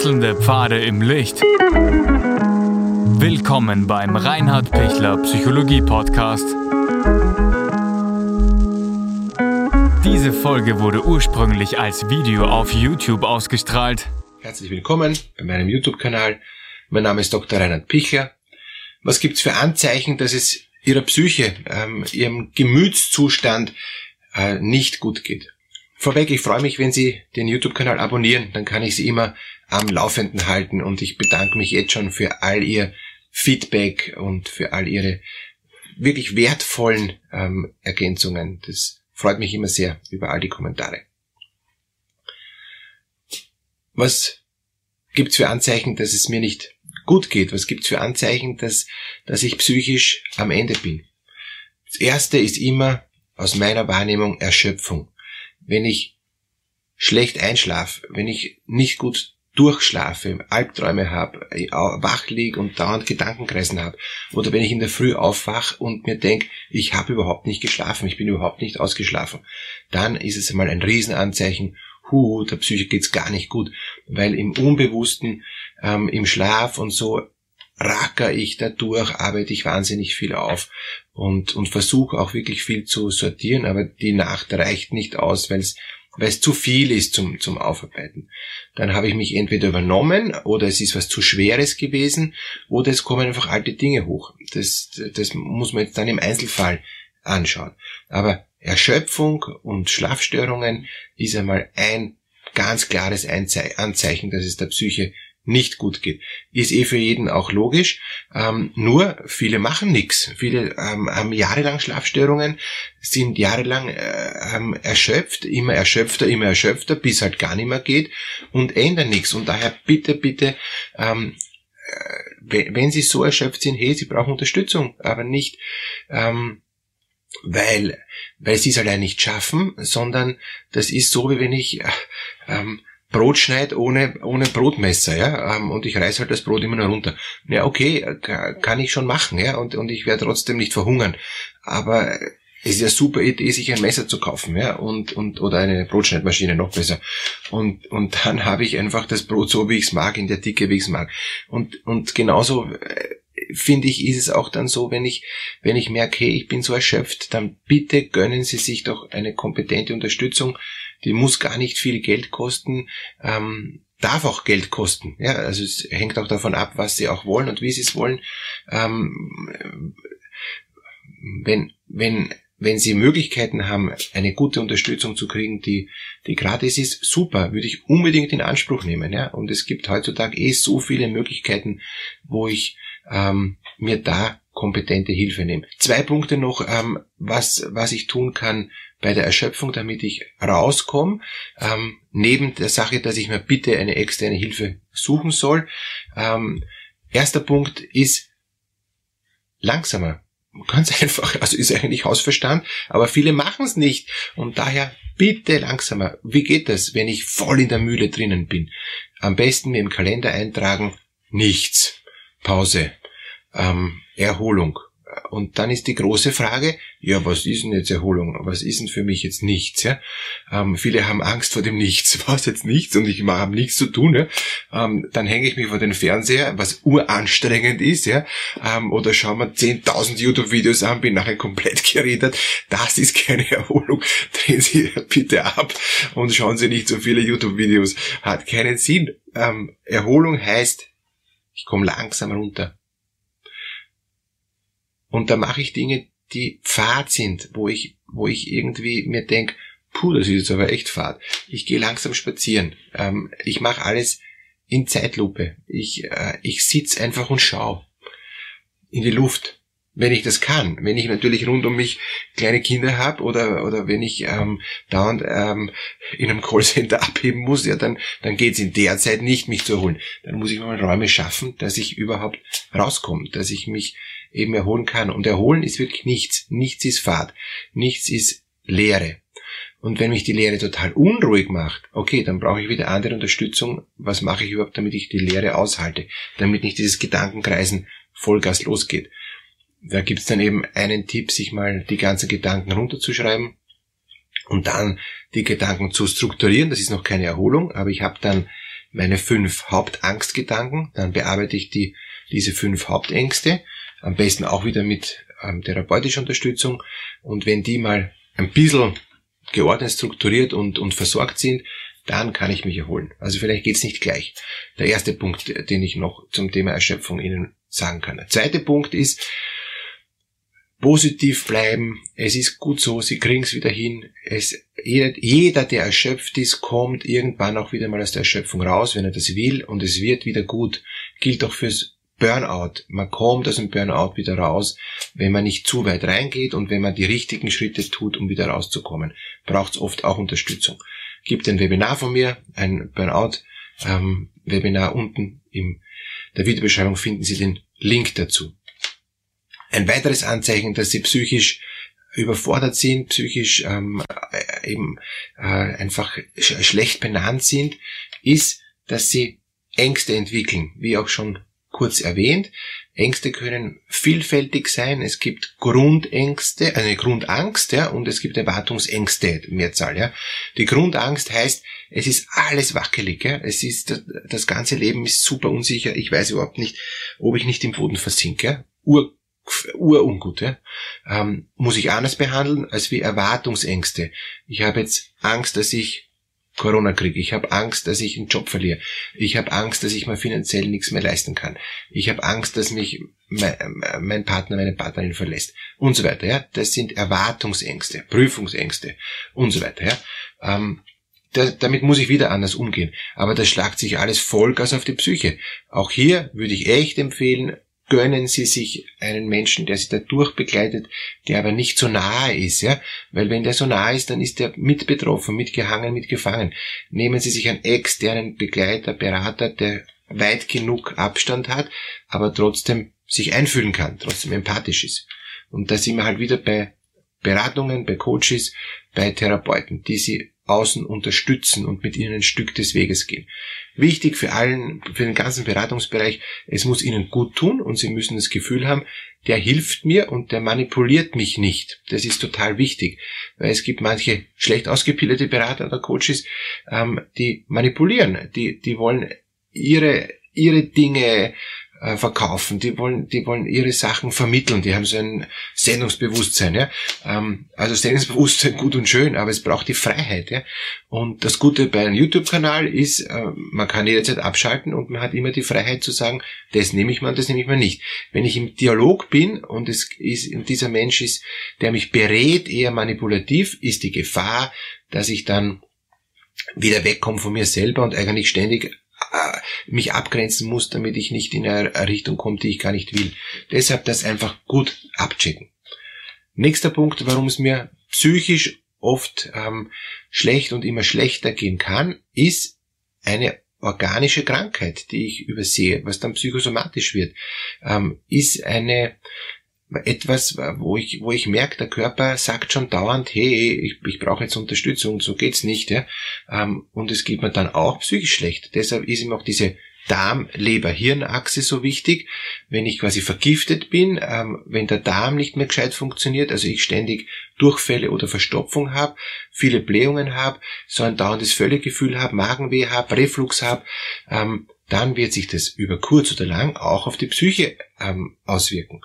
Wechselnde Pfade im Licht. Willkommen beim Reinhard Pichler Psychologie Podcast. Diese Folge wurde ursprünglich als Video auf YouTube ausgestrahlt. Herzlich willkommen bei meinem YouTube-Kanal. Mein Name ist Dr. Reinhard Pichler. Was gibt's für Anzeichen, dass es Ihrer Psyche, ähm, Ihrem Gemütszustand äh, nicht gut geht? Vorweg, ich freue mich, wenn Sie den YouTube-Kanal abonnieren, dann kann ich Sie immer am Laufenden halten und ich bedanke mich jetzt schon für all Ihr Feedback und für all Ihre wirklich wertvollen ähm, Ergänzungen. Das freut mich immer sehr über all die Kommentare. Was gibt's für Anzeichen, dass es mir nicht gut geht? Was gibt's für Anzeichen, dass, dass ich psychisch am Ende bin? Das erste ist immer aus meiner Wahrnehmung Erschöpfung wenn ich schlecht einschlafe, wenn ich nicht gut durchschlafe, Albträume habe, wach lieg und dauernd Gedankenkreisen habe, oder wenn ich in der Früh aufwach und mir denke, ich habe überhaupt nicht geschlafen, ich bin überhaupt nicht ausgeschlafen, dann ist es einmal ein Riesenanzeichen, hu, der Psyche geht's gar nicht gut, weil im Unbewussten, ähm, im Schlaf und so racker ich dadurch, arbeite ich wahnsinnig viel auf und, und versuche auch wirklich viel zu sortieren, aber die Nacht reicht nicht aus, weil es zu viel ist zum, zum Aufarbeiten. Dann habe ich mich entweder übernommen oder es ist was zu Schweres gewesen oder es kommen einfach alte Dinge hoch. Das, das muss man jetzt dann im Einzelfall anschauen. Aber Erschöpfung und Schlafstörungen ist einmal ein ganz klares Anzeichen, dass es der Psyche nicht gut geht. Ist eh für jeden auch logisch. Ähm, nur viele machen nichts. Viele ähm, haben jahrelang Schlafstörungen, sind jahrelang äh, erschöpft, immer erschöpfter, immer erschöpfter, bis halt gar nicht mehr geht und ändern nichts. Und daher bitte, bitte, ähm, äh, wenn Sie so erschöpft sind, hey, Sie brauchen Unterstützung, aber nicht ähm, weil, weil sie es allein nicht schaffen, sondern das ist so, wie wenn ich äh, ähm, Brot schneid ohne, ohne Brotmesser, ja, ähm, und ich reiß halt das Brot immer noch runter. Ja, okay, kann ich schon machen, ja, und, und ich werde trotzdem nicht verhungern. Aber es ist ja super Idee, sich ein Messer zu kaufen, ja, und, und, oder eine Brotschneidmaschine, noch besser. Und, und dann habe ich einfach das Brot so, wie ich es mag, in der Dicke, wie ich es mag. Und, und genauso, äh, finde ich, ist es auch dann so, wenn ich, wenn ich merke, hey, ich bin so erschöpft, dann bitte gönnen Sie sich doch eine kompetente Unterstützung die muss gar nicht viel Geld kosten, ähm, darf auch Geld kosten. Ja, also es hängt auch davon ab, was sie auch wollen und wie sie es wollen. Ähm, wenn, wenn, wenn Sie Möglichkeiten haben, eine gute Unterstützung zu kriegen, die, die gratis ist, super, würde ich unbedingt in Anspruch nehmen. Ja? Und es gibt heutzutage eh so viele Möglichkeiten, wo ich ähm, mir da kompetente Hilfe nehme. Zwei Punkte noch, ähm, was, was ich tun kann, bei der Erschöpfung, damit ich rauskomme, ähm, neben der Sache, dass ich mir bitte eine externe Hilfe suchen soll. Ähm, erster Punkt ist langsamer. Ganz einfach, also ist eigentlich Hausverstand, aber viele machen es nicht und daher bitte langsamer. Wie geht das, wenn ich voll in der Mühle drinnen bin? Am besten mir im Kalender eintragen, nichts, Pause, ähm, Erholung, und dann ist die große Frage, ja, was ist denn jetzt Erholung? Was ist denn für mich jetzt nichts? Ja? Ähm, viele haben Angst vor dem Nichts. Was jetzt nichts? Und ich habe nichts zu tun. Ja? Ähm, dann hänge ich mich vor den Fernseher, was uranstrengend ist. Ja? Ähm, oder schaue mir 10.000 YouTube-Videos an, bin nachher komplett geredet. Das ist keine Erholung. Drehen Sie bitte ab und schauen Sie nicht so viele YouTube-Videos. Hat keinen Sinn. Ähm, Erholung heißt, ich komme langsam runter und da mache ich Dinge, die fad sind, wo ich, wo ich irgendwie mir denk, puh, das ist jetzt aber echt fad. Ich gehe langsam spazieren. Ähm, ich mache alles in Zeitlupe. Ich, äh, ich sitz einfach und schau in die Luft wenn ich das kann. Wenn ich natürlich rund um mich kleine Kinder habe oder, oder wenn ich ähm, dauernd ähm, in einem Callcenter abheben muss, ja, dann, dann geht es in der Zeit nicht, mich zu erholen. Dann muss ich mal Räume schaffen, dass ich überhaupt rauskomme, dass ich mich eben erholen kann. Und erholen ist wirklich nichts. Nichts ist Fahrt. Nichts ist Leere. Und wenn mich die Lehre total unruhig macht, okay, dann brauche ich wieder andere Unterstützung. Was mache ich überhaupt, damit ich die Lehre aushalte? Damit nicht dieses Gedankenkreisen Vollgas losgeht. Da gibt's dann eben einen Tipp, sich mal die ganzen Gedanken runterzuschreiben und dann die Gedanken zu strukturieren. Das ist noch keine Erholung, aber ich habe dann meine fünf Hauptangstgedanken, dann bearbeite ich die, diese fünf Hauptängste, am besten auch wieder mit ähm, therapeutischer Unterstützung. Und wenn die mal ein bisschen geordnet, strukturiert und, und versorgt sind, dann kann ich mich erholen. Also vielleicht geht's nicht gleich. Der erste Punkt, den ich noch zum Thema Erschöpfung Ihnen sagen kann. Der zweite Punkt ist, positiv bleiben. Es ist gut so, Sie kriegen's wieder hin. Es, jeder, jeder, der erschöpft ist, kommt irgendwann auch wieder mal aus der Erschöpfung raus, wenn er das will, und es wird wieder gut. Gilt auch fürs Burnout. Man kommt aus dem Burnout wieder raus, wenn man nicht zu weit reingeht und wenn man die richtigen Schritte tut, um wieder rauszukommen. Braucht es oft auch Unterstützung. Gibt ein Webinar von mir, ein Burnout-Webinar ähm, unten in der Videobeschreibung finden Sie den Link dazu. Ein weiteres Anzeichen, dass Sie psychisch überfordert sind, psychisch ähm, äh, eben äh, einfach sch schlecht benannt sind, ist, dass sie Ängste entwickeln, wie auch schon kurz erwähnt. Ängste können vielfältig sein. Es gibt Grundängste, eine Grundangst, ja, und es gibt Erwartungsängste, Mehrzahl, ja. Die Grundangst heißt, es ist alles wackelig, ja. Es ist, das ganze Leben ist super unsicher. Ich weiß überhaupt nicht, ob ich nicht im Boden versinke, ja. Ur urungut, ja? ähm, muss ich anders behandeln als wie Erwartungsängste. Ich habe jetzt Angst, dass ich Corona kriege. Ich habe Angst, dass ich einen Job verliere. Ich habe Angst, dass ich mir finanziell nichts mehr leisten kann. Ich habe Angst, dass mich mein, Partner, meine Partnerin verlässt und so weiter. Ja, das sind Erwartungsängste, Prüfungsängste und so weiter. Ja, ähm, da, damit muss ich wieder anders umgehen. Aber das schlagt sich alles Vollgas auf die Psyche. Auch hier würde ich echt empfehlen, gönnen Sie sich einen Menschen, der Sie da durchbegleitet, der aber nicht so nahe ist, ja, weil wenn der so nahe ist, dann ist der mit betroffen, mitgehangen, mitgefangen. Nehmen Sie sich einen externen Begleiter, Berater, der weit genug Abstand hat, aber trotzdem sich einfühlen kann, trotzdem empathisch ist. Und da sind wir halt wieder bei Beratungen, bei Coaches, bei Therapeuten, die Sie außen unterstützen und mit ihnen ein Stück des Weges gehen. Wichtig für allen, für den ganzen Beratungsbereich, es muss ihnen gut tun und sie müssen das Gefühl haben, der hilft mir und der manipuliert mich nicht. Das ist total wichtig, weil es gibt manche schlecht ausgebildete Berater oder Coaches, ähm, die manipulieren, die, die wollen ihre, ihre Dinge äh, verkaufen, die wollen, die wollen ihre Sachen vermitteln, die haben so ein Sendungsbewusstsein, ja. Ähm, also Sendungsbewusstsein gut und schön, aber es braucht die Freiheit, ja. Und das Gute bei einem YouTube-Kanal ist, äh, man kann jederzeit abschalten und man hat immer die Freiheit zu sagen, das nehme ich mal und das nehme ich mal nicht. Wenn ich im Dialog bin und es ist, und dieser Mensch ist, der mich berät, eher manipulativ, ist die Gefahr, dass ich dann wieder wegkomme von mir selber und eigentlich ständig mich abgrenzen muss, damit ich nicht in eine Richtung komme, die ich gar nicht will. Deshalb das einfach gut abchecken. Nächster Punkt, warum es mir psychisch oft ähm, schlecht und immer schlechter gehen kann, ist eine organische Krankheit, die ich übersehe, was dann psychosomatisch wird, ähm, ist eine etwas, wo ich, wo ich merke, der Körper sagt schon dauernd, hey, ich, ich brauche jetzt Unterstützung, so geht's nicht, ja. Ähm, und es geht mir dann auch psychisch schlecht. Deshalb ist ihm auch diese Darm-Leber-Hirn-Achse so wichtig. Wenn ich quasi vergiftet bin, ähm, wenn der Darm nicht mehr gescheit funktioniert, also ich ständig Durchfälle oder Verstopfung habe, viele Blähungen habe, so ein dauerndes Völlegefühl habe, Magenweh habe, Reflux habe, ähm, dann wird sich das über kurz oder lang auch auf die Psyche auswirken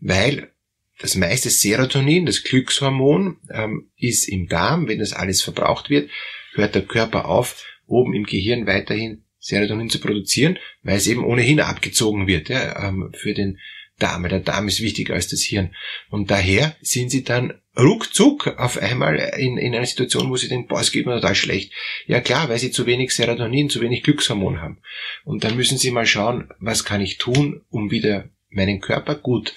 weil das meiste Serotonin, das Glückshormon, ähm, ist im Darm. Wenn das alles verbraucht wird, hört der Körper auf, oben im Gehirn weiterhin Serotonin zu produzieren, weil es eben ohnehin abgezogen wird ja, ähm, für den Darm. Der Darm ist wichtiger als das Hirn. Und daher sind sie dann ruckzuck auf einmal in, in einer Situation, wo sie denken, boah, es geht mir total schlecht. Ja klar, weil sie zu wenig Serotonin, zu wenig Glückshormon haben. Und dann müssen sie mal schauen, was kann ich tun, um wieder meinen Körper gut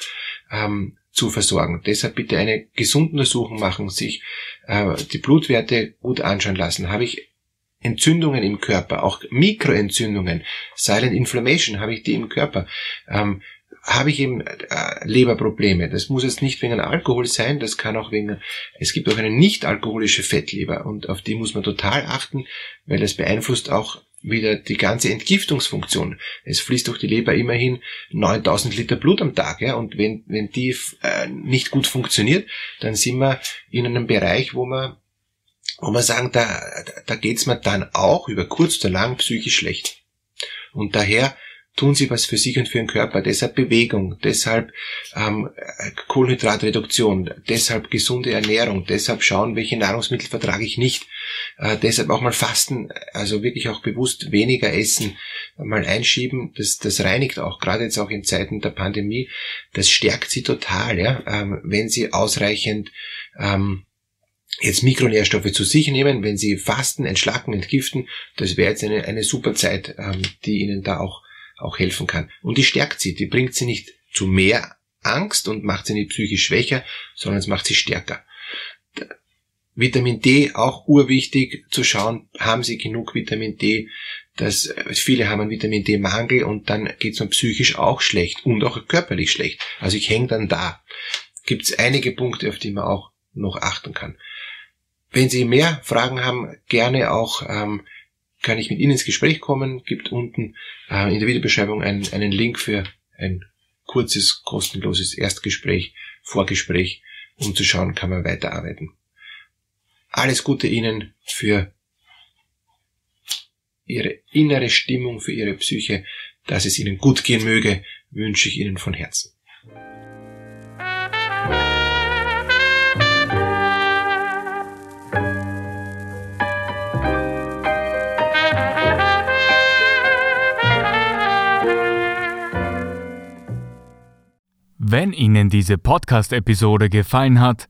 ähm, zu versorgen. Deshalb bitte eine gesunde Untersuchung machen, sich äh, die Blutwerte gut anschauen lassen. Habe ich Entzündungen im Körper, auch Mikroentzündungen, Silent Inflammation, habe ich die im Körper? Ähm, habe ich eben äh, Leberprobleme. Das muss jetzt nicht wegen Alkohol sein, das kann auch wegen, es gibt auch eine nicht alkoholische Fettleber und auf die muss man total achten, weil das beeinflusst auch wieder die ganze Entgiftungsfunktion. Es fließt durch die Leber immerhin 9000 Liter Blut am Tag, ja, und wenn, wenn die äh, nicht gut funktioniert, dann sind wir in einem Bereich, wo wir wo man sagen, da, da geht's mir dann auch über kurz oder lang psychisch schlecht. Und daher tun sie was für sich und für ihren Körper. Deshalb Bewegung, deshalb ähm, Kohlenhydratreduktion, deshalb gesunde Ernährung, deshalb schauen, welche Nahrungsmittel vertrage ich nicht, äh, deshalb auch mal fasten, also wirklich auch bewusst weniger essen, mal einschieben, das, das reinigt auch, gerade jetzt auch in Zeiten der Pandemie, das stärkt sie total, ja, ähm, wenn sie ausreichend ähm, jetzt Mikronährstoffe zu sich nehmen, wenn sie fasten, entschlacken, entgiften, das wäre jetzt eine, eine super Zeit, ähm, die ihnen da auch auch helfen kann. Und die stärkt sie, die bringt sie nicht zu mehr Angst und macht sie nicht psychisch schwächer, sondern es macht sie stärker. Vitamin D auch urwichtig zu schauen, haben sie genug Vitamin D, dass äh, viele haben einen Vitamin D Mangel und dann geht es psychisch auch schlecht und auch körperlich schlecht. Also ich hänge dann da. Gibt es einige Punkte, auf die man auch noch achten kann. Wenn Sie mehr Fragen haben, gerne auch ähm, kann ich mit Ihnen ins Gespräch kommen. Gibt unten äh, in der Videobeschreibung einen, einen Link für ein kurzes, kostenloses Erstgespräch, Vorgespräch, um zu schauen, kann man weiterarbeiten. Alles Gute Ihnen für Ihre innere Stimmung, für Ihre Psyche, dass es Ihnen gut gehen möge, wünsche ich Ihnen von Herzen. Wenn Ihnen diese Podcast-Episode gefallen hat,